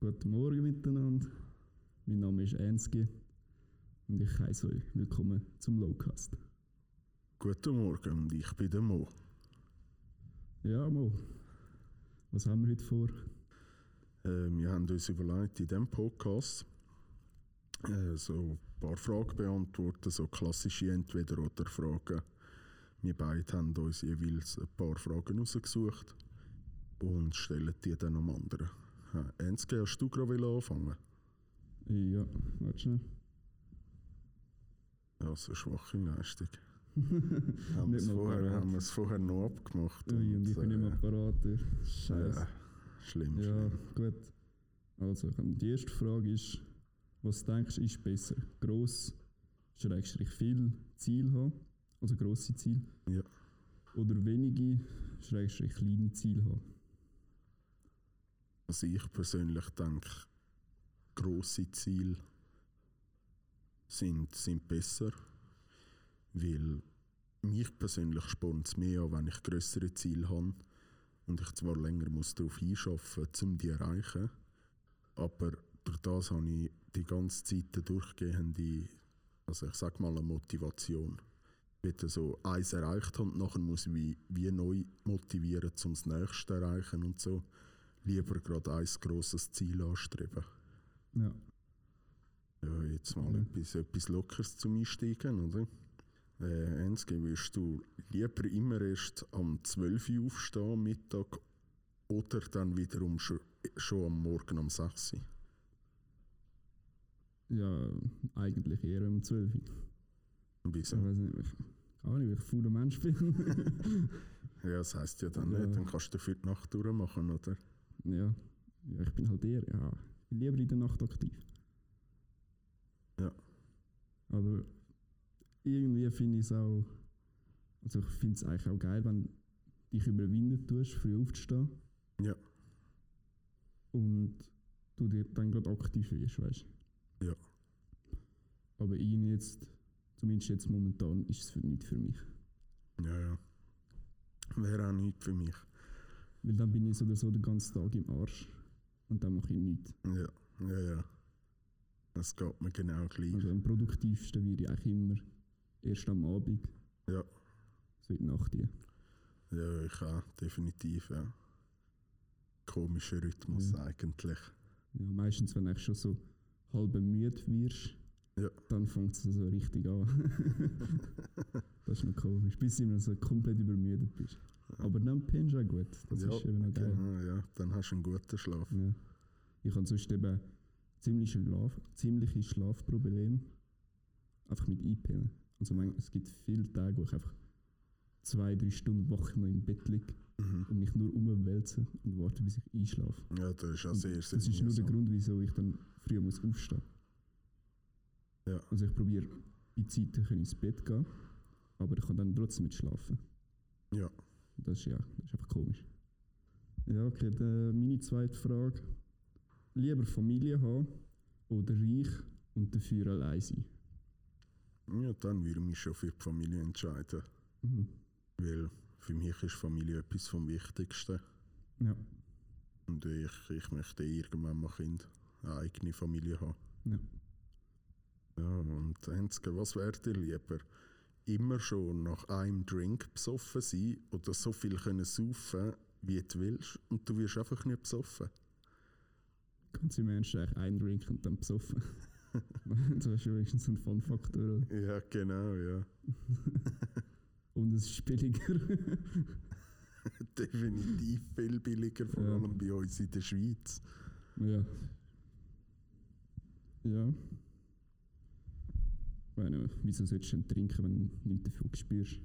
Guten Morgen miteinander. Mein Name ist Ensky und ich heiße euch willkommen zum Lowcast. Guten Morgen und ich bin der Mo. Ja, Mo, was haben wir heute vor? Äh, wir haben uns überlegt, in diesem Podcast äh, so ein paar Fragen beantworten, so klassische Entweder-Oder-Fragen. Wir beide haben uns jeweils ein paar Fragen rausgesucht und stellen die dann am anderen. Äh, Ensky, hast du gerade anfangen? Ja, warte schnell. Ja, so schwache Leistung. haben wir es vorher, parat. haben wir es vorher noch abgemacht. Ui, und ich bin mehr äh, parat. Scheiße. ja, schlimm, Ja, schlimm. gut. Also, die erste Frage ist, was denkst du, ist besser? Gross, Schrägstrich viel Ziel haben, also grosse Ziele, Ja. oder wenige, Schrägstrich kleine Ziele haben? Also ich persönlich denke, grosse Ziele sind, sind besser, weil mich persönlich spornt es mehr an, wenn ich größere Ziele habe und ich zwar länger muss darauf einschaffen muss, um die zu erreichen, aber durch das habe ich die ganze Zeit eine durchgehende, also ich sage mal eine Motivation. Ich will so eins erreicht haben und nachher muss ich wie, wie neu motivieren, um das nächste zu erreichen und so. Lieber gerade ein grosses Ziel anstreben. Ja. Ja, jetzt mal Mhm. etwas, etwas Lockeres zum Einsteigen, oder? Äh, Ensky, willst du lieber immer erst am 12 Uhr aufstehen am Mittag oder dann wiederum schon, schon am Morgen um 6 Uhr? Ja, eigentlich eher um 12 Uhr. Wieso? Ich weiß nicht, ich, keine Ahnung, weil ich ein fauler Mensch bin. Ja, das heisst ja dann Ja. nicht, dann kannst du dafür die Nacht durchmachen, oder? Ja. ja, ich bin halt eher, ja, ich lieber in der Nacht aktiv. Ja. Aber irgendwie finde ich es auch, also ich finde es eigentlich auch geil, wenn du dich überwinden tust, früh aufzustehen Ja, und du dir dann gerade aktiv wirst, weißt du. ja. Aber irgendwie jetzt, zumindest jetzt momentan, ist es für nicht für mich. Ja, ja. Wäre auch nichts für mich. Weil dann bin ich so oder so den ganzen Tag im Arsch und dann mache ich nichts. Ja, ja, ja. Das geht mir genau gleich. Also am produktivsten werde ich eigentlich immer erst am Abend, Ja, so in die Nacht. hier. ja, ich auch, definitiv, ja. Komischer Rhythmus Ja. eigentlich. Ja, meistens, wenn eigentlich schon so halb müde wirst, Ja. dann fängt es so richtig an. das ist noch komisch, bis du immer so komplett übermüdet bist. Aber dann pennst du auch gut, das ja, ist eben noch geil. Genau, ja. Dann hast du einen guten Schlaf. Ja. Ich habe sonst eben ziemlich Schlaf, ziemliche Schlafprobleme, einfach mit einpennen. Also es gibt viele Tage, wo ich einfach zwei, drei Stunden wach noch im Bett liege Mhm. und mich nur umwälze und warte, bis ich einschlafe. Ja, das ist auch sehr, sehr Das ist nur der. Grund, wieso ich dann früher muss aufstehen Ja. Also ich probiere bei Zeiten ins Bett gehen, aber ich kann dann trotzdem nicht schlafen. Ja, Das ist ja das ist einfach komisch. Ja, okay, dann meine zweite Frage. Lieber Familie haben oder reich und dafür allein sein? ja, dann würde ich mich schon für die Familie entscheiden. Mhm. Weil für mich ist Familie etwas vom Wichtigsten. Ja, Und ich, ich möchte irgendwann mal Kind, eine eigene Familie haben. ja. Ja, und Enske, was wäre dir lieber? Immer schon nach einem Drink besoffen sein oder so viel können saufen, wie du willst und du wirst einfach nicht besoffen? Ganz im Ernst eigentlich ein Drink und dann besoffen. das ist wenigstens ein Fun-Faktor. Ja, genau, ja. Und es ist billiger. Definitiv viel billiger, vor Ja. allem bei uns in der Schweiz. ja. Ja. Meine, wieso solltest du denn trinken, wenn du nichts davon spürst?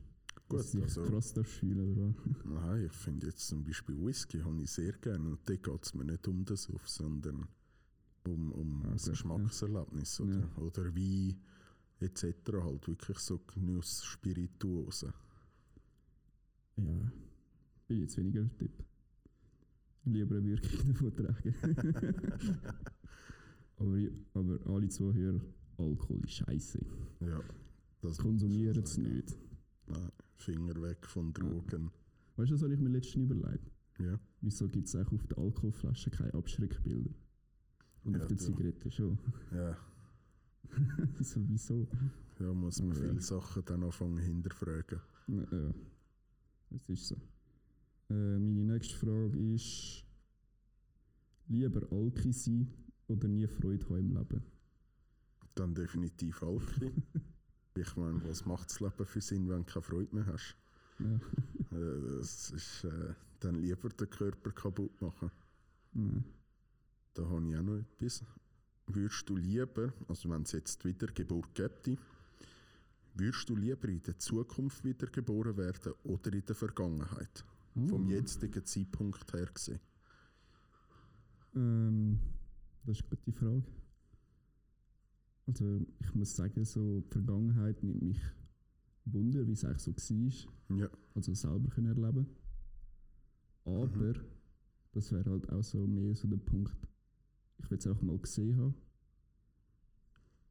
Gut, Dass du also- krass fühlen, oder was? Nein, ich finde jetzt zum Beispiel Whisky habe ich sehr gerne und da geht es mir nicht um das auf, sondern um, um Ah, das Geschmackserlebnis oder, Ja. oder Wein etc. halt wirklich so Genuss, Spirituosen. Ja, bin jetzt weniger der Typ. Lieber eine Wirkung davon tragen. aber, aber alle Zuhörer, Alkohol ist scheiße. Ja, das Konsumieren muss es nicht. Nein, Finger weg von Drogen. Weißt du, das habe ich mir letztens überlegt. Ja. Wieso gibt es auch auf der Alkoholflasche keine Abschreckbilder? Und Ja, auf der du. Zigarette schon. Ja, Sowieso. ja muss man Ja. viele Sachen dann anfangen hinterfragen. Ja, ja. es ist so. Äh, meine nächste Frage ist: Lieber Alki sein oder nie Freude haben im Leben? Dann definitiv Alki. ich meine, was macht das Leben für Sinn, wenn du keine Freude mehr hast? Ja. Äh, Es ist äh, dann lieber den Körper kaputt machen. Nein. Da habe ich auch noch etwas. Würdest du lieber, also wenn es jetzt Wiedergeburt gäbe, würdest du lieber in der Zukunft wiedergeboren werden oder in der Vergangenheit? Vom Uh, jetzigen Zeitpunkt her gesehen. Ähm, das ist eine gute Frage. Also, ich muss sagen, so die Vergangenheit nimmt mich Wunder, wie es eigentlich so war. Ja, Also selber können erleben. Aber das wäre halt auch so mehr so der Punkt, ich will es auch mal gesehen haben.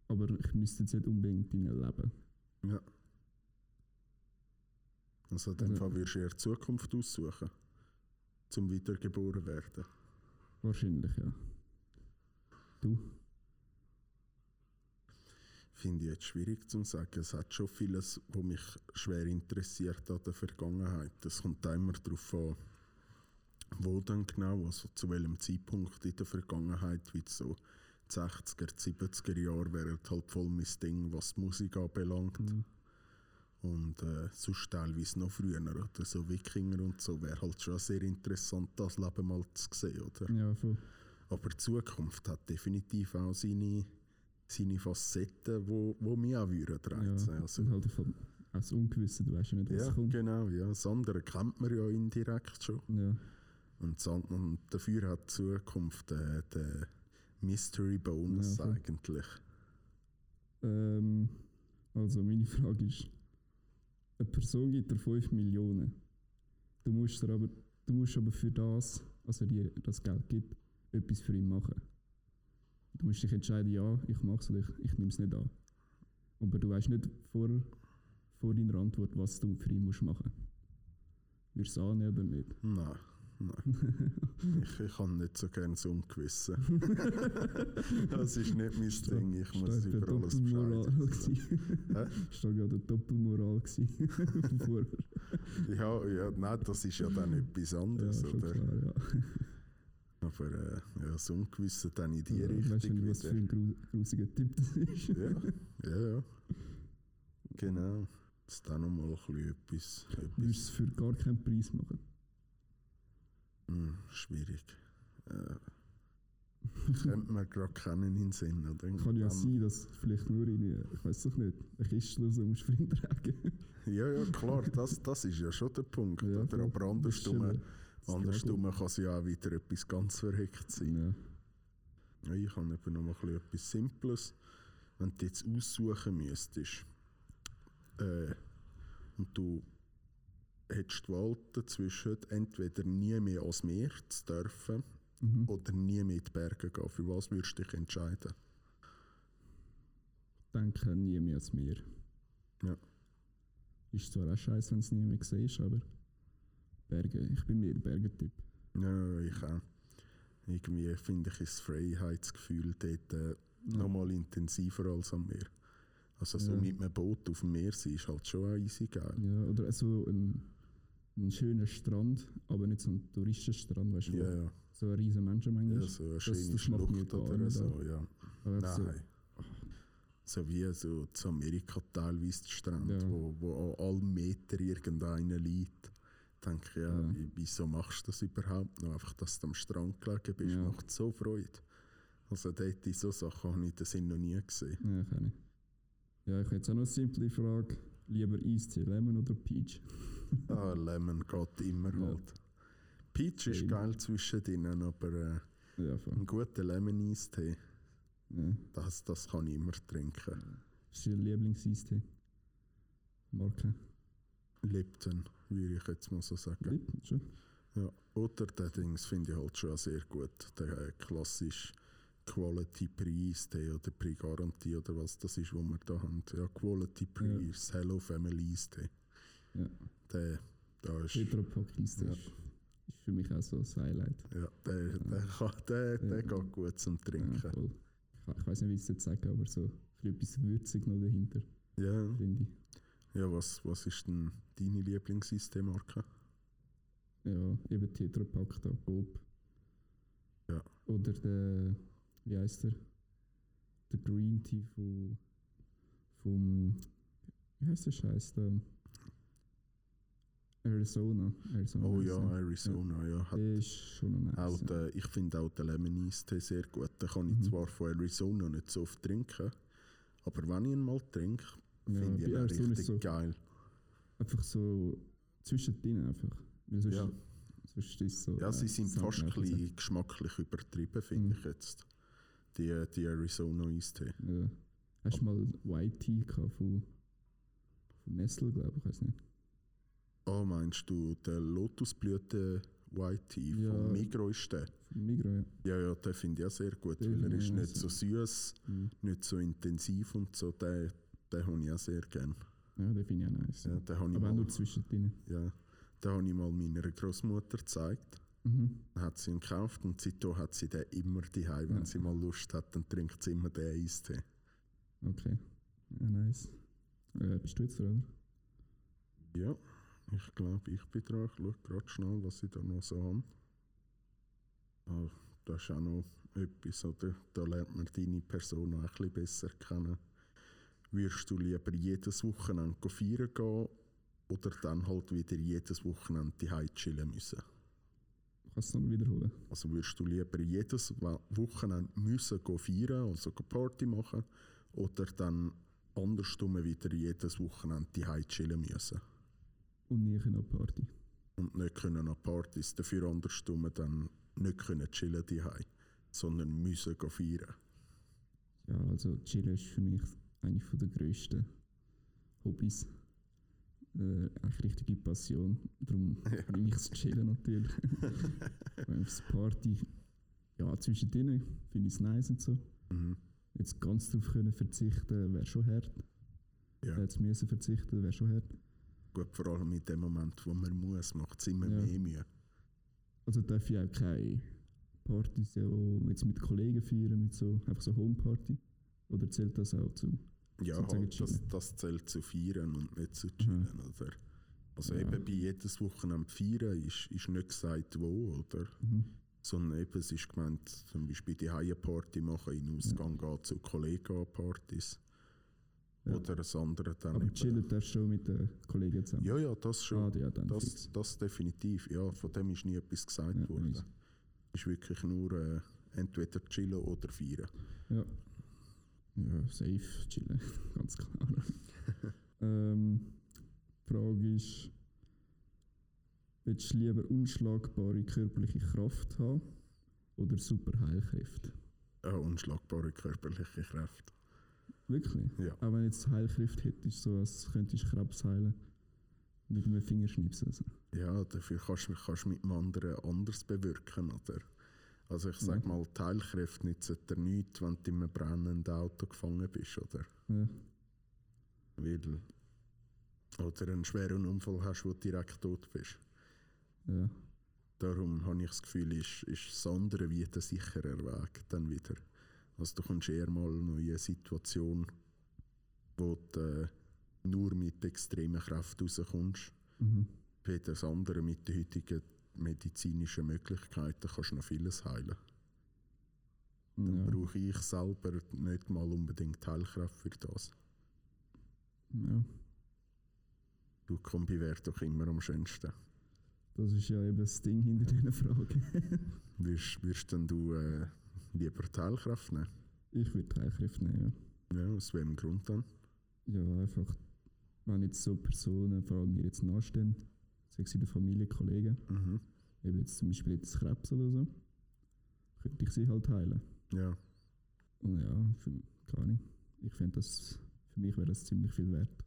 Aber ich müsste jetzt nicht unbedingt drin leben. ja. Also in dem Also- Fall würdest du eher die Zukunft aussuchen, zum wiedergeboren werden. Wahrscheinlich, ja. Du? Finde ich jetzt schwierig zu sagen. Es hat schon vieles, was mich schwer interessiert an der Vergangenheit. Es kommt immer darauf an, wo dann genau, also zu welchem Zeitpunkt in der Vergangenheit, wie so die 60er, 70er Jahre wären halt voll mein Ding, was die Musik anbelangt. Mhm. Und äh, sonst teilweise noch früher, oder so Wikinger und so, wäre halt schon sehr interessant, das Leben mal zu sehen, oder? Ja, voll. Aber die Zukunft hat definitiv auch seine, seine Facetten, wo, wo mich auch würden Ja, reizen. Also, und halt von, auch das Ungewisse, du weißt ja nicht, was ja, kommt. genau. Ja. Das andere kennt man ja indirekt schon. Ja. Und, und dafür hat die Zukunft äh, den Mystery Bonus Ja, eigentlich. Ähm, also meine Frage ist, eine Person gibt dir 5 Millionen. Du musst, aber, du musst aber für das, also dir das Geld gibt, etwas für ihn machen. Du musst dich entscheiden, ja, ich mache es oder ich, ich nehme es nicht an. Aber du weißt nicht vor, vor deiner Antwort, was du für ihn musst machen Würdest du es annehmen oder nicht? Nein, nein. ich, ich habe nicht so gerne so Ungewissen. das ist nicht mein Ding. Ich muss über alles Bescheid wissen. gewesen. Hä? Ist da gerade eine Doppelmoral. Ja, ja, nein, das ist ja dann etwas ja, anderes. schon oder? klar, ja. Aber äh, ja, das Ungewissen dann in die Ja, Richtung Weißt du nicht, was für wieder. ein gru- grusiger Typ das ist? Ja, ja, ja. Genau. Das ist dann nochmal bisschen etwas, Würdest du etwas es für gar keinen Preis machen? hm, schwierig. Äh, könnte man gerade keinen in den Sinn. Oder? Kann ja sein, dass vielleicht nur irgendwie, ich weiß doch nicht, ein Kistler so musst ihn tragen. Ja, ja, klar, das, das ist ja schon der Punkt. Ja, oder? Aber andersrum, andersrum kann es ja auch wieder etwas ganz verrückt sein. Ja. Ich habe eben noch mal ein bisschen etwas Simples. Wenn du jetzt aussuchen müsstest äh, und du hättest die Wahl dazwischen, entweder nie mehr ans Meer zu dürfen Mhm. oder nie mehr in die Berge gehen, für was würdest du dich entscheiden? Denke nie mehr als mir. Ja. Ist zwar auch scheiße, wenn es nie mehr siehst, aber Berge, ich bin mehr Bergentyp. Ja, ich auch. Irgendwie finde ich ist das Freiheitsgefühl dort äh, nochmal intensiver als am Meer. Also so Ja. mit einem Boot auf dem Meer sein ist halt schon auch easy geil. Ja, oder so ein, ein schöner Strand, aber nicht so ein Touristenstrand, weißt du, Ja, ja. so eine riesige Menschenmenge ja so eine das schöne macht mir Schlucht oder so, ja. Aber so, Nein. So wie so zu Amerika teilweise die Strände, Ja. wo, wo an allen Meter irgendeiner liegt. Denke ich, ja, Ja. wie- wieso machst du das überhaupt noch? Einfach, dass du am Strand gelegen bist, Ja. macht so Freude. Also dort in so Sachen habe ich den Sinn noch nie gesehen. Ja, kann ich. Ja, ich habe jetzt auch noch eine simple Frage. Lieber Eistee, Lemon oder Peach? Ah, Lemon geht immer Ja. halt. Peach ist geil zwischendrin, aber äh, Ja, voll. einen guten Lemon-Eistee, Ja. das, das kann ich immer trinken. Was ist Ihr Lieblings-Eistee? Marke? Lipton, würde ich jetzt mal so sagen. Schon? Ja, oder der Dings finde ich halt schon sehr gut. Der äh, klassische Quality Preis der oder Pre Garantie oder was das ist, wo wir da haben. Ja, Quality Preis, Hello Family Eistee. Ja. Der, da ist, Tetrapack Eistee Ja. ist, ist für mich auch so ein Highlight. Ja, der, der, kann, der, der Ja. geht gut zum Ja, Trinken. voll. Ich, ich weiß nicht, wie ich es jetzt sagen, aber so ein bisschen etwas würzig noch dahinter, Ja, finde ich. Ja was, was ist denn deine Lieblingssystemmarke? Ja, eben Tetra Pak da, Coop. Ja. Oder der, wie heißt der? Der Green Tea von, vom, wie heißt der Scheiß da? Arizona. Arizona Oh ja. Arizona, ja. Hat Der ist schon auch nice. ja. der, ich finde auch den Lemon Ease Tee sehr gut. Den kann ich Mhm. zwar von Arizona nicht so oft trinken, aber wenn ich ihn mal trinke, Ja, finde ich bei ihn Arizona richtig so geil. einfach so zwischendrin einfach. Weil sonst, Ja. sonst ist so. Ja, sie äh, sind sagt fast ein geschmacklich übertrieben, finde Mhm. ich jetzt. Die, die Arizona Eistee. Ja. Hast du mal White Tea gehabt von, von Nestle, glaube ich, weiß nicht. Oh, meinst du den Lotusblüten White Tea Ja. vom Migros ist der? Von Migros, ja. Ja, ja, den finde ich auch sehr gut, Den weil er ist ich nicht so süß, Mhm. nicht so intensiv und so. Den, den habe ich auch sehr gerne. Ja, den finde ich auch nice. Ja, den habe ich, Aber mal, nur zwischendrin. ja, den habe ich mal meiner Großmutter gezeigt. Mhm. Dann hat sie ihn gekauft und seitdem hat sie den immer daheim. Wenn Ja. sie mal Lust hat, dann trinkt sie immer den Eistee. Okay. Ja, nice. Äh, bist du jetzt dran? Ja, ich glaube, ich bin dran. Ich schaue gerade schnell, was ich da noch so habe. Ah, das ist auch noch etwas, oder? Da lernt man deine Person auch ein bisschen besser kennen. Würdest du lieber jedes Wochenende feiern gehen oder dann halt wieder jedes Wochenende die chillen müssen? Kannst du es wiederholen? Also würdest du lieber jedes Wochenende müssen go feiern, also go Party machen, oder dann andersrum wieder jedes Wochenende die chillen müssen? Und nie eine Party. und nicht können an Partys, dafür andersrum dann nicht können chillen die sondern müssen go feiern. Ja, also Chillen ist für mich eine von der grössten Hobbys. Äh, eine richtige Passion. Darum nehme ich das Chillen natürlich. Aufs Party, ja, zwischendrin finde ich es nice und so. Mhm. Jetzt ganz darauf können verzichten, wäre schon hart. Ja. Jetzt müssen verzichten, wäre schon hart. Gut, vor allem in dem Moment, wo man muss, macht es immer Ja. mehr Mühe. Also darf ich auch keine Partys ja, jetzt mit Kollegen feiern, mit so, einfach so Homeparty? Oder zählt das auch zu? Ja, halt, das, das zählt zu feiern und nicht zu chillen. Oder? Also Ja. eben bei jedes Wochenende feiern ist, ist nicht gesagt wo, oder? Mhm. Sondern eben, es ist gemeint, zum Beispiel die Haie-Party machen, in den Ausgang gehen zu Kollegen-Partys. Ja. Oder das andere dann Aber eben. chillen darfst du schon mit den Kollegen zusammen? Ja, ja, das schon. Ah, ja, Das, das definitiv, ja. Von dem ist nie etwas gesagt Ja, worden. nice. ist wirklich nur äh, entweder chillen oder feiern. Ja. Ja, safe, chillen, ganz klar. ähm, die Frage ist, willst du lieber unschlagbare körperliche Kraft haben oder super Heilkräfte? Äh, unschlagbare körperliche Kräfte. Wirklich? Ja. Auch wenn du jetzt Heilkräfte hättest, so als könntest du Krebs heilen. Mit einem Fingerschnipsel. Also. Ja, dafür kannst du kannst mit dem anderen anders bewirken, oder? Also ich sag Ja. mal, Teilkräfte nützen dir nichts, wenn du in einem brennenden Auto gefangen bist, oder? Ja. Weil, oder einen schweren Unfall hast, wo du direkt tot bist. ja. Darum habe ich das Gefühl, ist, ist das andere wie der sicherer Weg dann wieder. Also du kommst eher mal in eine Situation, wo du äh, nur mit extremen Kräften rauskommst. Mhm. Wie das andere mit den heutigen medizinischen Möglichkeiten kannst du noch vieles heilen. Dann Ja. brauche ich selber nicht mal unbedingt Heilkraft für das. ja. Du Kombi wäre doch immer am schönsten. Das ist ja eben das Ding hinter dieser Frage. Wirst, wirst denn du äh, lieber die Heilkraft nehmen? Ich würde Heilkräfte nehmen, ja. Ja, aus welchem Grund dann? Ja, einfach, wenn jetzt so Personen, vor allem mir jetzt nachstehen, sei es in der Familie, Kollegen, Mhm. eben jetzt zum Beispiel jetzt Krebs oder so, könnte ich sie halt heilen. Ja, Und ja, für, keine Ahnung. Ich finde das, für mich wäre das ziemlich viel wert.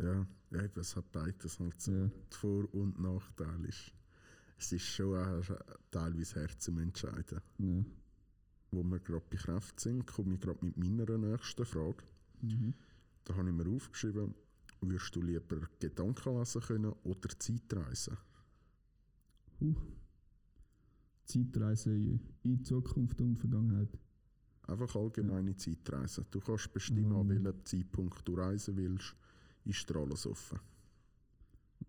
ja, ja eben, es hat beides halt so. Ja, Vor- und Nachteil ist, es ist schon auch teilweise hart zum Entscheiden. ja. Wo wir gerade bei Kräften sind, komme ich gerade mit meiner nächsten Frage. Mhm. Da habe ich mir aufgeschrieben, würdest du lieber Gedanken lesen können oder Zeitreisen? Uh. Zeitreise in die Zukunft und Vergangenheit. Einfach allgemeine Zeitreisen. Du kannst bestimmen, an Mhm. welchem Zeitpunkt du reisen willst. Ist dir alles offen.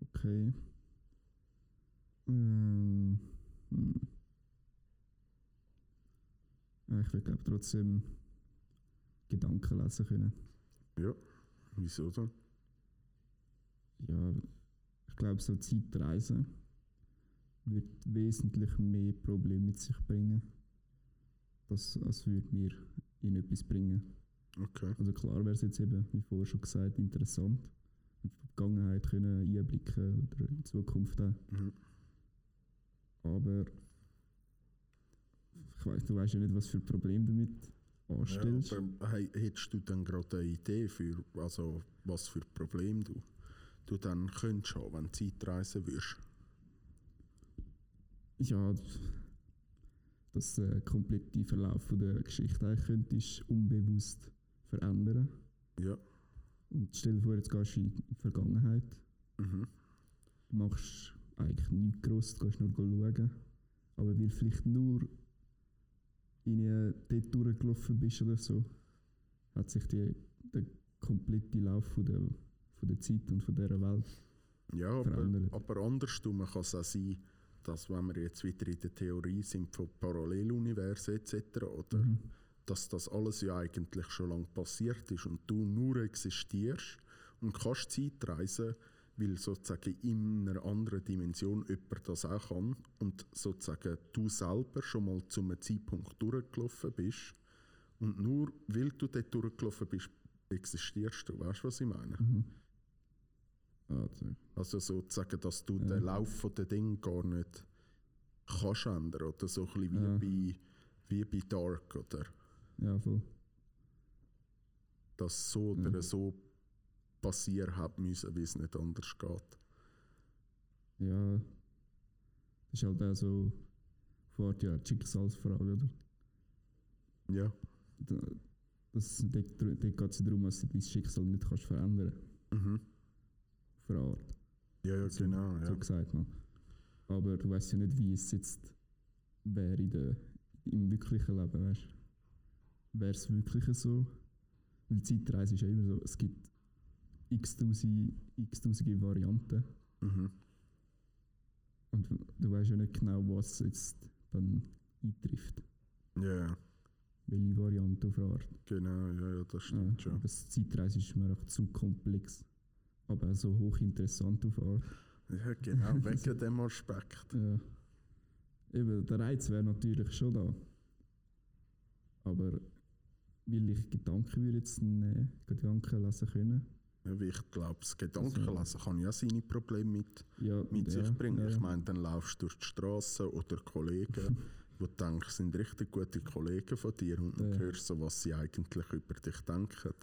Okay. Ähm, hm. Ja, Ich will glaube trotzdem Gedanken lesen können. Wieso denn? Ja, ich glaube so Zeitreisen wird wesentlich mehr Probleme mit sich bringen, das, als würde mir in etwas bringen. Okay. Also klar wäre es jetzt eben, wie vorher schon gesagt, interessant, in die Vergangenheit können einblicken oder in die Zukunft auch. Mhm. Aber ich weiss, du weißt ja nicht, was für Probleme damit anstellst. Ja, aber hey, hättest du dann gerade eine Idee für, also was für Probleme du, du dann könntest haben, wenn du Zeitreisen würdest? Ja, dass der komplette Verlauf von der Geschichte eigentlich könntest unbewusst verändern. Ja. Und stell dir vor, jetzt gehst du in die Vergangenheit, Mhm. du machst eigentlich nichts gross, du gehst nur schauen. Aber weil vielleicht nur in dort durchgelaufen bist oder so, hat sich die, der komplette Lauf von der, von der Zeit und von dieser Welt Ja, aber, verändert. aber andersrum kann es auch sein, dass wenn wir jetzt wieder in der Theorie sind von Paralleluniversen etc., oder Mhm. dass das alles ja eigentlich schon lange passiert ist und du nur existierst und kannst Zeitreisen, weil sozusagen in einer anderen Dimension jemand das auch kann und sozusagen du selber schon mal zu einem Zeitpunkt durchgelaufen bist und nur weil du dort durchgelaufen bist, existierst du. Weißt du, was ich meine? Mhm. Also, Also sozusagen, dass du Ja. den Lauf von den Dingen gar nicht kannst ändern oder so ein bisschen wie, Ja. bei, wie bei Dark oder ja, voll. dass so oder Ja. so passieren hat müssen, wie es nicht anders geht. Ja, das ist halt auch so, fährt ja Schicksalsfrage, oder? Ja. Da- Das, dort geht es darum, dass du dein Schicksal nicht kannst verändern Mhm. Art. Ja, ja, So- genau. So Ja. gesagt mal. Aber du weißt ja nicht, wie es jetzt wäre in der, im wirklichen Leben, weißt du? Wäre es wirklich so? Weil Zeitreise ist ja immer so, es gibt x-tausende x Varianten Mhm. und du weißt ja nicht genau, was jetzt dann eintrifft. ja, ja, Welche Variante auf eine Art. genau. Ja, ja, das Ja, stimmt schon. aber das Zeitreise ist mir auch zu komplex. Aber auch so hochinteressant auf Art. Ja, genau, wegen dem Aspekt. Ja. Eben, der Reiz wäre natürlich schon da. Aber will ich Gedanken würde jetzt nehmen, Gedanken lesen können? Ja, weil ich glaube, das Gedankenlesen kann ja seine Probleme mit, Ja, mit ja, sich bringen. Ja, Ich meine, dann laufst du durch die Straße oder Kollegen, wo du denkst, sind richtig gute Kollegen von dir und dann hörst so, was sie eigentlich über dich denken.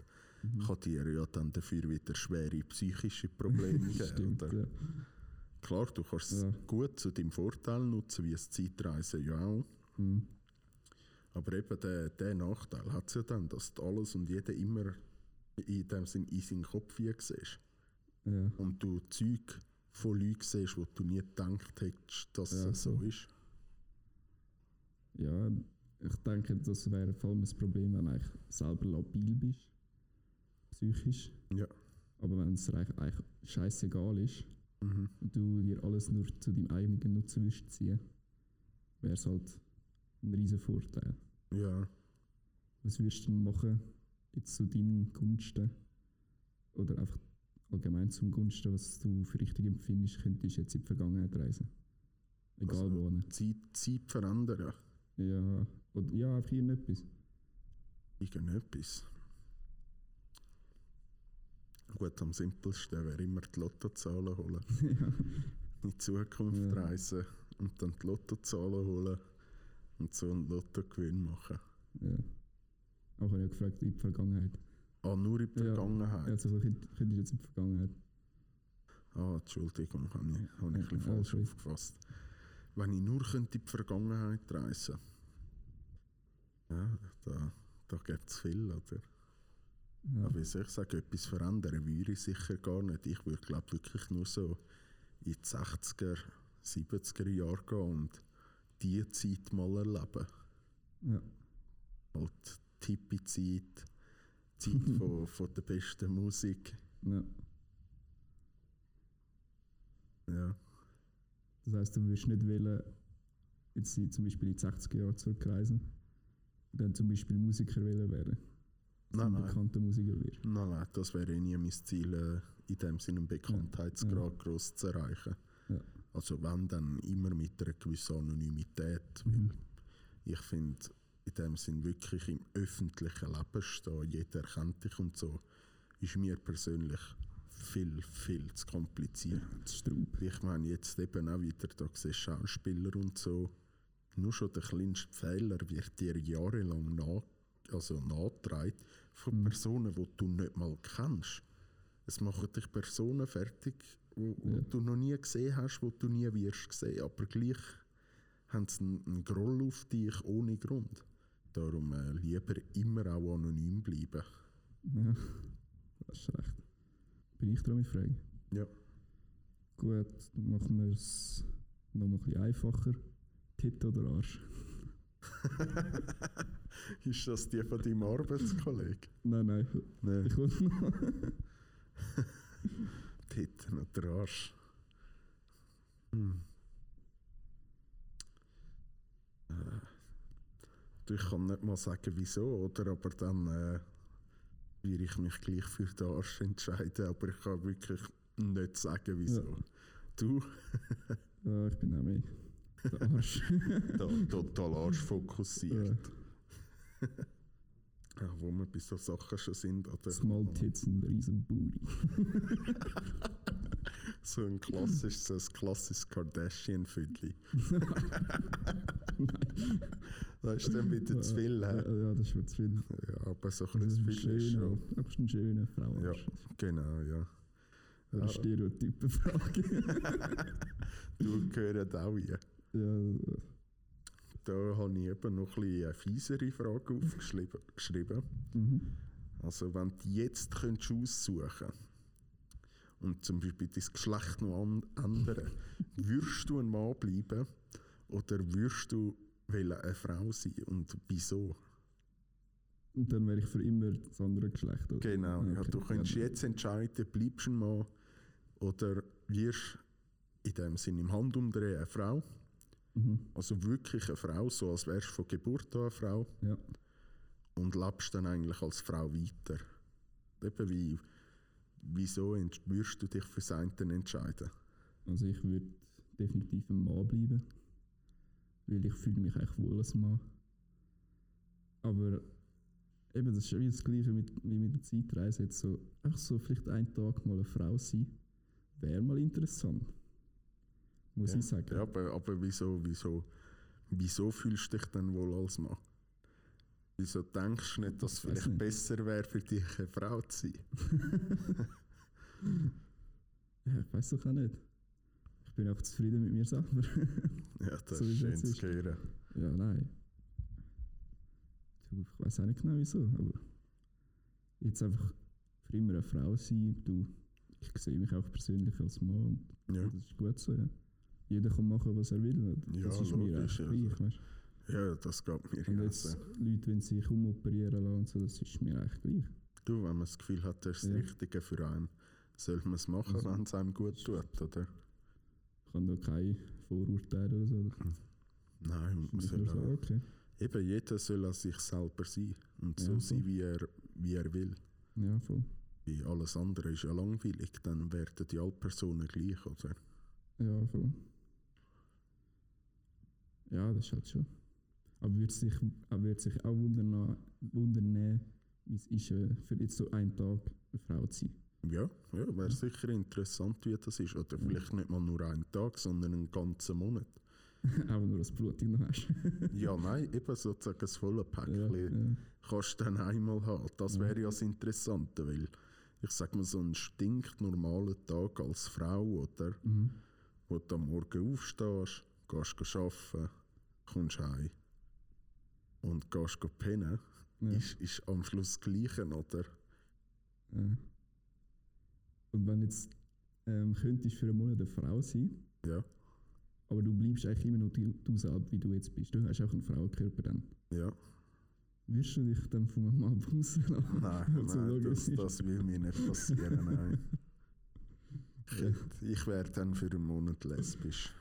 Mhm. Kann dir ja dann dafür wieder schwere psychische Probleme geben. Ja. Klar, du kannst es Ja. gut zu deinem Vorteil nutzen, wie es Zeitreisen ja auch. Mhm. Aber eben der, der Nachteil hat es ja dann, dass du alles und jeder immer in dem Sinn in seinen Kopf hier siehst. ja. Und du Zeug von Leuten siehst, wo du nie gedacht hättest, dass Ja, es so so. ist. ja, ich denke, das wäre vor allem das Problem, wenn du eigentlich selber labil bist. Psychisch. Ja. Aber wenn es dir eigentlich, scheißegal ist Mhm. und du dir alles nur zu deinem eigenen Nutzen willst ziehen, wäre es halt ein riesen Vorteil. Ja, Was würdest du denn machen, jetzt zu deinen Gunsten? Oder einfach allgemein zum Gunsten, was du für richtig empfindest, könntest du jetzt in die Vergangenheit reisen? Egal Also- wo. Zeit, Zeit verändern. Ja, oder, ja, einfach irgendetwas. Irgendetwas. Gut, am simpelsten wäre immer die Lottozahlen holen. ja. In die Zukunft Ja. reisen und dann die Lottozahlen holen und so einen Lottogewinn machen. ja. Habe ich gefragt, in die Vergangenheit. Ah, nur in die Ja. Vergangenheit. Also, so könnt- könntest du jetzt in die Vergangenheit. Ah, Entschuldigung, habe ich, habe ich ein Ja, bisschen alles falsch gut. aufgefasst. Wenn ich nur könnte in die Vergangenheit reisen ja, da, da gibt es viel, oder? Ja. Aber wie soll ich sagen, etwas verändern würde ich sicher gar nicht. Ich würde, glaube wirklich nur so in die 60er, 70er Jahre gehen und diese Zeit mal erleben. Ja. Halt die Hippie-Zeit, Zeit von, von der besten Musik. ja. Ja. Das heisst, du würdest nicht wollen, jetzt zum Beispiel in die 60er Jahre zurückreisen dann zum Beispiel Musiker wollen werden. Nein, nein. bekannter Musiker wirst. Nein, nein, das wäre eh nie mein Ziel, äh, in dem Sinne einen Bekanntheitsgrad gross zu erreichen. Ja. Also wenn, dann immer mit einer gewissen Anonymität. Mhm. Ich finde, in dem Sinn wirklich im öffentlichen Leben stehen, jeder kennt dich und so, ist mir persönlich viel, viel zu kompliziert. Das ist Straub. Ich meine jetzt eben auch wieder, da siehst Schauspieler und so, nur schon der kleinste Fehler wird dir jahrelang nach, also nachgetragen von Mhm. Personen, die du nicht mal kennst. Es machen dich Personen fertig, wo Ja. du noch nie gesehen hast, wo du nie wirst sehen, aber gleich haben sie einen, einen Groll auf dich ohne Grund. Darum äh, lieber immer auch anonym bleiben. Ja, das ist recht. Bin ich dran mit Fragen? Ja. Gut, dann machen wir es noch mal ein bisschen einfacher. Tit oder Arsch? Ist das die von deinem Arbeitskollegen? Nein, nein, Nein. ich komme noch. Titten und der Arsch. Hm. Äh, ich kann nicht mal sagen, wieso, oder? Aber dann äh, würde ich mich gleich für den Arsch entscheiden. Aber ich kann wirklich nicht sagen, wieso. Ja. Du, Ja, ich bin auch mehr. Der Arsch. total arschfokussiert. ja. Ja, wo wir bei so Sachen schon sind. Oder? Small Tits und riesen Booty. So ein klassisches, so ein klassisches Kardashian-Füdli. das ist dann wieder zu viel, Ja, ja, das ist mir zu viel. Ja, aber so ein ist ein bisschen ist schöner, schon. das ist ein schöner Frauenarsch. Genau, ja. Ja. Stereotypenfrage. Du gehörst auch hier. ja, Da habe ich eben noch ein bisschen eine fiesere Frage aufgeschrieben. geschrieben. mhm. Also, wenn du jetzt könntest aussuchen und zum Beispiel dein Geschlecht noch ändern, würdest du ein Mann bleiben oder würdest du eine Frau sein und wieso? Und dann wäre ich für immer das andere Geschlecht. Oder? Genau, ja, Okay. du könntest Ja. jetzt entscheiden, bleibst du ein Mann oder wirst in dem Sinne im Handumdrehen eine Frau. Mhm. Also wirklich eine Frau, so als wärst du von Geburt an eine Frau Ja. und lebst dann eigentlich als Frau weiter. Eben wie, wieso würdest du dich für das eine entscheiden? Also ich würde definitiv ein Mann bleiben. Weil ich fühle mich eigentlich wohl als Mann. Aber eben, das ist wie das Gleiche mit, wie mit der Zeitreise. Jetzt so, einfach so vielleicht einen Tag mal eine Frau sein, wäre mal interessant. Muss Ja, ich sagen. Ja, aber, aber wieso, wieso, wieso fühlst du dich denn wohl als Mann? Wieso denkst du nicht, dass es vielleicht nicht. besser wäre für dich, eine Frau zu sein? Ja, ich weiß doch auch nicht. Ich bin auch zufrieden mit mir selber. Ja, das So ist schön zu hören. ja, nein. Du, ich weiß auch nicht genau wieso, aber jetzt einfach für immer eine Frau sein, du, ich sehe mich auch persönlich als Mann und Ja. das ist gut so, ja. Jeder kann machen, was er will. Ja, das ist mir logisch, eigentlich also. gleich, weißt ja, das geht mir. Und jetzt Leute, wenn sie sich umoperieren lassen, so, das ist mir eigentlich gleich. Du, wenn man das Gefühl hat, das ist das Ja. Richtige für einen, soll man es machen, Also- wenn es einem gut tut, oder? Ich kann da keine Vorurteile oder so. Nein, man soll auch, okay. eben jeder soll an sich selber sein und so Ja, sein, voll. wie er, wie er will. Ja, voll. Wie alles andere ist ja langweilig, dann werden die alle Personen gleich, oder? Ja, voll. Ja, das ist halt schon. Aber würde sich, würde sich auch wundern, wundern wie es ist, äh, für jetzt so einen Tag eine Frau zu sein. Ja, ja wäre sicher interessant, wie das ist. Oder vielleicht nicht mal nur einen Tag, sondern einen ganzen Monat. auch nur das Blutung noch hast. Ja, nein, eben sozusagen das volle ja, Päckchen ja. kannst du dann einmal haben. Das Ja. wäre ja das Interessante, weil ich sag mal, so ein stinknormaler Tag als Frau, oder? Mhm. Wo du am Morgen aufstehst, gehst arbeiten, kommst heim und gehst pennen, Ja. ist, ist am Schluss das Gleiche, oder? Ja. Und wenn jetzt ähm, könntest für einen Monat eine Frau sein, Ja. aber du bleibst eigentlich immer noch du, du selbst, wie du jetzt bist. Du hast auch einen Frauenkörper dann. Ja. Wirst du dich dann von einem Mann rauslassen? Nein, Also, nein das, das will mir nicht passieren. Nein. Ich, ich wäre dann für einen Monat lesbisch.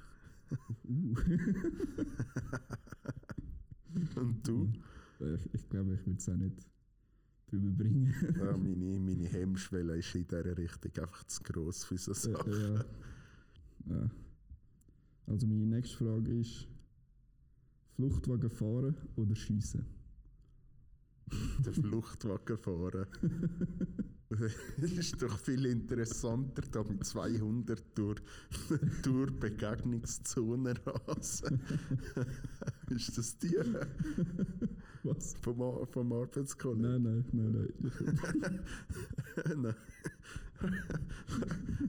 Uh. Und du? Ich, ich glaube, ich würde es auch nicht drüber bringen. Ja, meine, meine Hemmschwelle ist in dieser Richtung einfach zu gross für so Sachen. ja. ja. Also meine nächste Frage ist, Fluchtwagen fahren oder schiessen? Der Fluchtwagen fahren. Das ist doch viel interessanter, da mit 200 durch, durch Begegnungszone rasen. ist das die Was? vom, vom Arbeitskollegen? Nein, nein, nein, nein. Nein.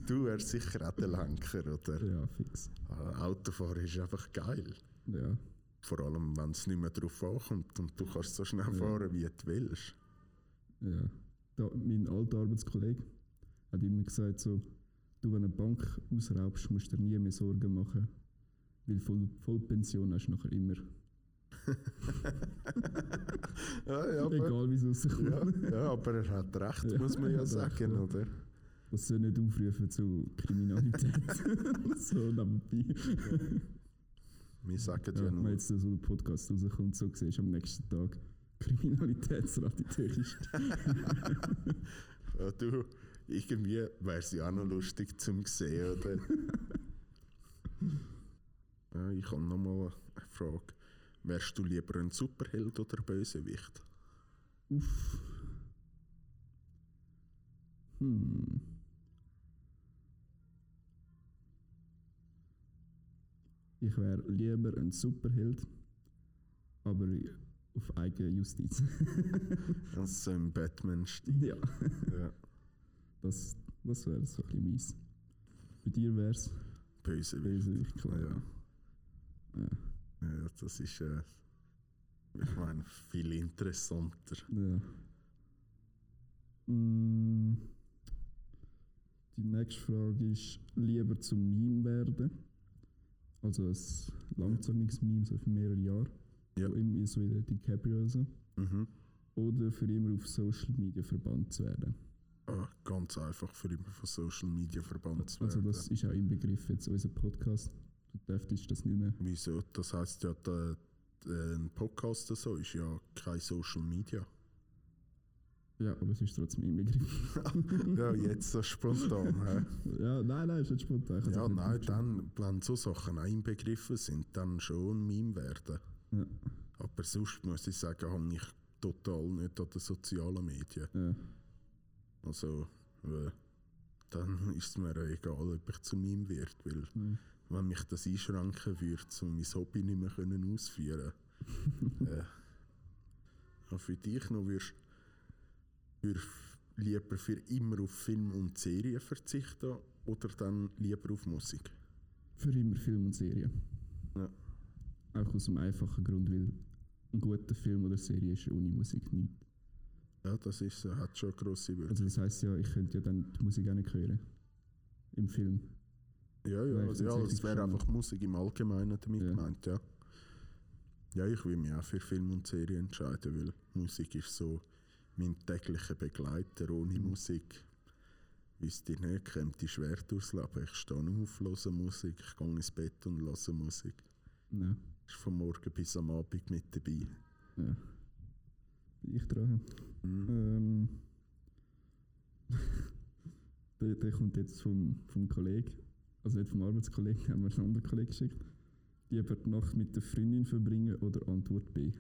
du wärst sicher auch der Lenker, oder? Ja, fix. Ah, Autofahren ist einfach geil. Ja, Vor allem, wenn es nicht mehr drauf ankommt und du kannst so schnell Ja. fahren, wie du willst. ja. Da, mein alter Arbeitskollege hat immer gesagt so, du, wenn eine Bank ausraubst, musst du dir nie mehr Sorgen machen, weil Voll, Vollpension hast du nachher immer. Ja, ja, aber, Egal wie es rauskommt. ja, ja, aber er hat recht, Ja, muss man ja sagen, ja. oder? Das soll nicht aufrufen zu Kriminalität. so nebenbei. Wir sagen ja, Ja, wenn nur, jetzt so ein Podcast rauskommt, so siehst am nächsten Tag Kriminalitätsrate ist. ja, du, irgendwie wäre es ja auch noch lustig zum sehen, oder? ja, ich habe nochmal eine Frage. Wärst du lieber ein Superheld oder Bösewicht? Uff. Hm. Ich wäre lieber ein Superheld, aber auf eigene Justiz. Also so im Batman-Stil. ja, Ja. das, das wäre so ein bisschen mies. Bei dir wäre es Bösewicht. Bösewicht, klar. Ja. Ja. Ja, das ist, äh, ich meine, viel interessanter. Ja. Mm. Die nächste Frage ist, lieber zum Meme werden, also ein langzeitiges Meme so für mehrere Jahre, Ja. so immer so wie der DiCaprio oder so, Mhm. oder für immer auf Social Media verbannt zu werden. Ah, ganz einfach für immer von Social Media verbannt zu Also werden. das ist auch im Begriff jetzt unser Podcast. Du dürftest das nicht mehr. Wieso? Das heißt ja, der, der, ein Podcast so ist ja kein Social Media. Ja, aber es ist trotzdem im Begriff. ja, jetzt so spontan. hä? ja, nein, nein, ist nicht spontan. Ja, nicht nein, dann, wenn so Sachen auch inbegriffen sind, dann schon Meme werden. Ja. Aber sonst muss ich sagen, hänge ich total nicht an den sozialen Medien. Ja. Also, äh, dann ist es mir egal, ob ich zu Meme werde, weil Hm. wenn mich das einschränken würde, um mein Hobby nicht mehr können ausführen äh, ja, Für dich noch würdest du lieber für immer auf Film und Serien verzichten oder dann lieber auf Musik? Für immer Film und Serie. Ja. Auch aus dem einfachen Grund, weil ein guter Film oder Serie ist ohne Musik nichts. Ja, das ist, hat schon eine grosse Wirkung. Also das heisst ja, ich könnte ja dann die Musik auch nicht hören. Im Film. Ja, Ja, also, ja find's es wäre einfach Musik im Allgemeinen damit Ja. gemeint, ja. Ja, ich will mich auch für Film und Serie entscheiden, weil Musik ist so mein täglicher Begleiter. Ohne Mhm. Musik, wisst ihr nicht, kommt die schwer durchs Leben. Ich stehe auf, höre Musik, ich gehe ins Bett und höre Musik. Ja. Ist von morgen bis am Abend mit dabei. ja. Bin ich dran. Mhm. Ähm, der, der kommt jetzt vom, vom Kollegen, also nicht vom Arbeitskollegen, haben wir einen anderen Kollegen geschickt. Lieber die Nacht mit der Freundin verbringen oder Antwort B?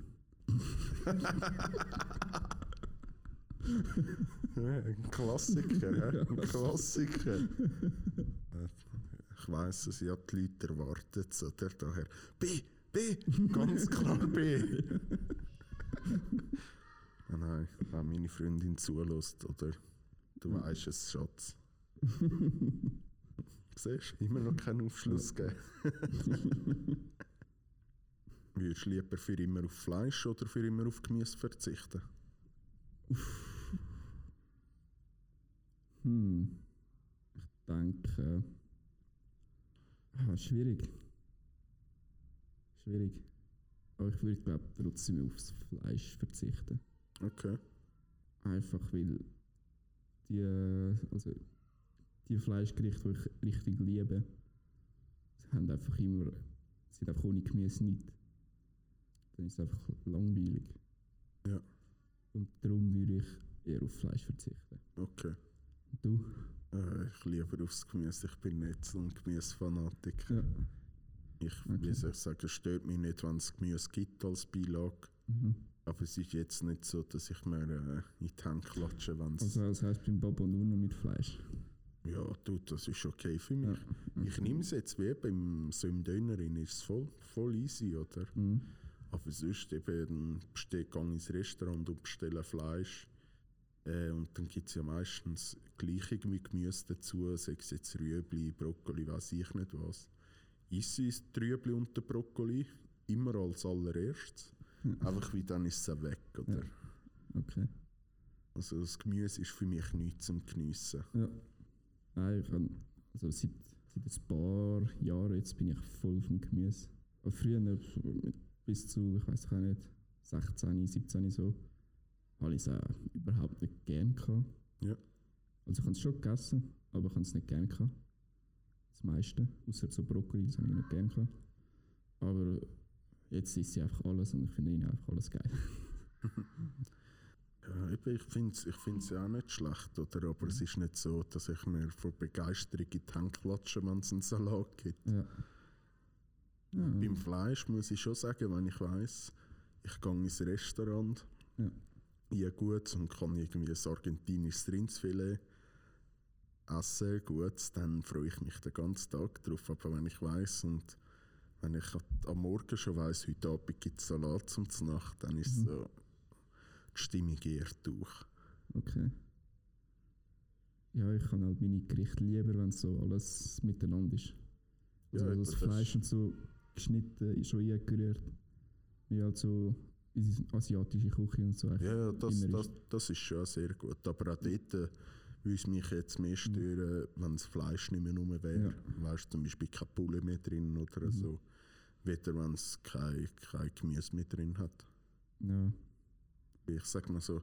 Ja, ein Klassiker, ja. ein Klassiker. Ich weiss es, ja, die Leute erwarten es. Oder daher. B, B, ganz klar B. Ah, nein, wenn meine Freundin zulässt, oder du weißt es, Schatz. Siehst du, immer noch keinen Aufschluss geben. Würdest du lieber für immer auf Fleisch oder für immer auf Gemüse verzichten? Hm. Ich denke. Ah, schwierig. schwierig. Aber ich würde, glaube trotzdem aufs Fleisch verzichten. Okay. Einfach weil die, also die Fleischgerichte, die ich richtig liebe, sie haben einfach immer, sind einfach ohne Gemüse nicht. Dann ist es einfach langweilig. Ja. Und darum würde ich eher auf Fleisch verzichten. Okay. Und du? Äh, ich liebe aufs Gemüse. Ich bin nicht so ein Gemüsefanatiker. Ja. Ich, Okay. wie soll ich sagen, es stört mich nicht, wenn es Gemüse gibt als Beilage. Mhm. Aber es ist jetzt nicht so, dass ich mir äh, in die Hände klatsche, wenn es. Also das heisst beim Babo nur noch mit Fleisch. ja, du, das ist okay für Ja. mich. Ich nehme es jetzt wie beim, so im Döner rein, ist es voll, voll easy, oder? Mhm. Aber sonst eben bestelle ich ins Restaurant und bestelle Fleisch. Äh, und dann gibt es ja meistens gleich irgendwie Gemüse dazu, sei es jetzt Rüebli, Brokkoli, weiß ich nicht was. Isst ich die Rüebli und den Brokkoli immer als allererstes. Einfach wie dann ist es weg, oder? Okay. Also das Gemüse ist für mich nichts zum Geniessen. Ja. Nein, ich kann, also seit, seit ein paar Jahren jetzt bin ich voll vom Gemüse. Früher mit bis zu, ich weiß auch nicht, 16, 17 so, habe ich es auch überhaupt nicht gern gehabt. Ja. Also ich habe es schon gegessen, aber ich habe es nicht gern gehabt. Das meiste, außer so Brokkoli, das habe ich nicht gern gehabt. Aber jetzt ist sie einfach alles und ich finde ihnen einfach alles geil. Ja, ich finde es ich find's ja auch nicht schlecht, oder? aber es ist nicht so, dass ich mir vor Begeisterung in die Hände klatsche, wenn es einen Salat gibt. Ja, Beim Fleisch muss ich schon sagen, wenn ich weiß, ich gehe ins Restaurant, Ja. gut und kann irgendwie ein argentinisches Rindsfilet essen, gut, dann freue ich mich den ganzen Tag drauf. Aber wenn ich weiß und wenn ich am Morgen schon weiß, heute Abend gibt es Salat zum Nacht, dann ist Mhm. so die Stimmung eher durch. Okay. Ja, ich kann halt meine Gerichte lieber, wenn so alles miteinander ist. Also Ja, das Fleisch und so geschnitten, ist schon eingerührt. Wie halt so asiatische Küche und so. Ja, ja, das, das, ist. das ist schon sehr gut. Aber auch dort äh, würde es mich jetzt mehr stören, wenn das Fleisch nicht mehr rum wäre. Weißt du, zum Beispiel keine Pulle mehr drin oder so. Weder wenn es kein, kein Gemüse mehr drin hat. Ja, Ich sage mal so,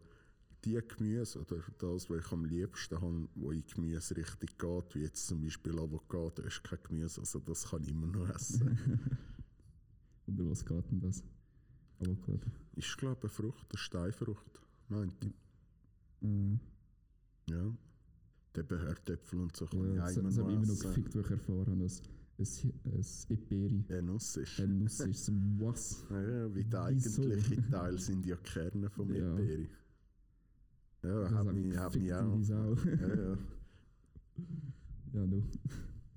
die Gemüse oder das, was ich am liebsten habe, wo in Gemüse richtig geht, wie jetzt zum Beispiel Avocado, ist kein Gemüse, also das kann ich immer noch essen. über was geht denn das? Avocado. ist glaube ich eine Frucht, eine Steinfrucht, meinte ich. Mhm. Ja. Der Behördäpfel und so Ja, ich das, auch das habe ich noch immer noch gefickt, wo ich erfahren habe, dass es ein Eperi Eine Nuss ist. eine Nuss ist. Was? Ja, wie der eigentliche Teil sind ja Kerne vom Ja. Eperi. Ja, Das hat hat mich, hat mich auch. Sau. Ja, ja. Ja, du.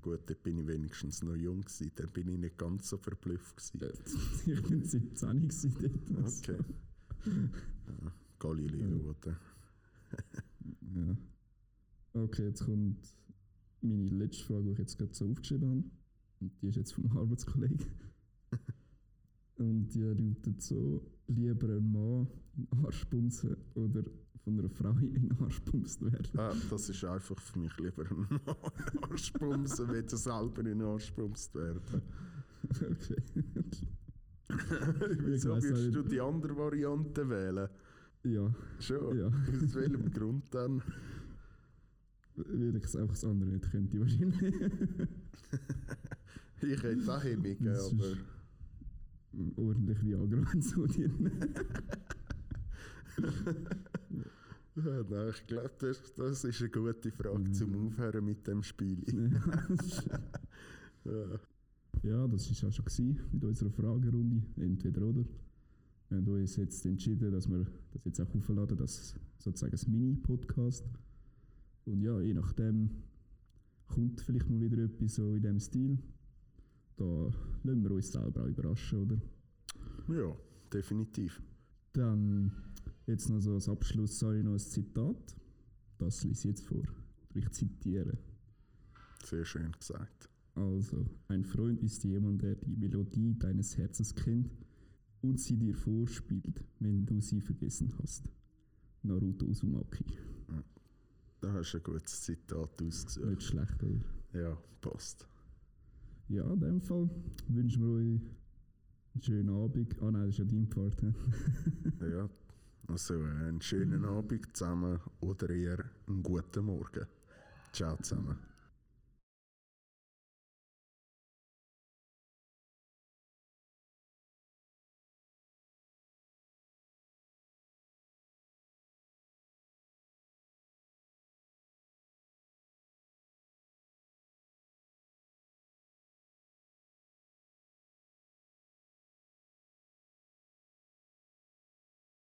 Gut, da bin ich wenigstens noch jung gewesen, dann bin ich nicht ganz so verblüfft gewesen. Ich bin 17 gewesen dort. Okay. Ja, Galileo, oder? Ja. Okay, jetzt kommt meine letzte Frage, die ich jetzt gerade so aufgeschrieben habe. Und die ist jetzt vom Arbeitskollegen. Und die lautet so: Lieber ein Mann in den Arsch bumsen oder von einer Frau in den Arsch bumst werden. Ah, das ist einfach für mich lieber ein Arschbumsen, wenn du selber in den Arsch bumst werden. Okay. Wieso würdest du die andere Variante wählen? Ja, Schon? ja. Aus welchem Grund dann? Weil ich es einfach das andere nicht könnte, wahrscheinlich. Ich hätte auch Hemmungen, aber... Ordentlich Viagra und so drin. Ja, nein, ich glaube, das, das ist eine gute Frage Mhm. zum Aufhören mit dem Spiel. Ja. Ja, das war auch schon gewesen mit unserer Fragerunde. Entweder oder. Wir haben uns jetzt entschieden, dass wir das jetzt auch aufladen, das sozusagen ein Mini-Podcast. Und ja, je nachdem kommt vielleicht mal wieder etwas so in diesem Stil. Da lassen wir uns selber auch überraschen, oder? ja, definitiv. Dann jetzt noch so als Abschluss sage ich noch ein Zitat. Das lese ich jetzt vor. Ich zitiere. Sehr schön gesagt. Also, ein Freund ist jemand, der die Melodie deines Herzens kennt und sie dir vorspielt, wenn du sie vergessen hast. Naruto Uzumaki. Da hast du ein gutes Zitat ausgesucht. Nicht schlecht, oder? Ja, passt. Ja, in dem Fall wünschen wir euch einen schönen Abend. Ah nein, das ist ja dein Part. Ja, also einen schönen Abend zusammen oder eher einen guten Morgen. Ciao zusammen.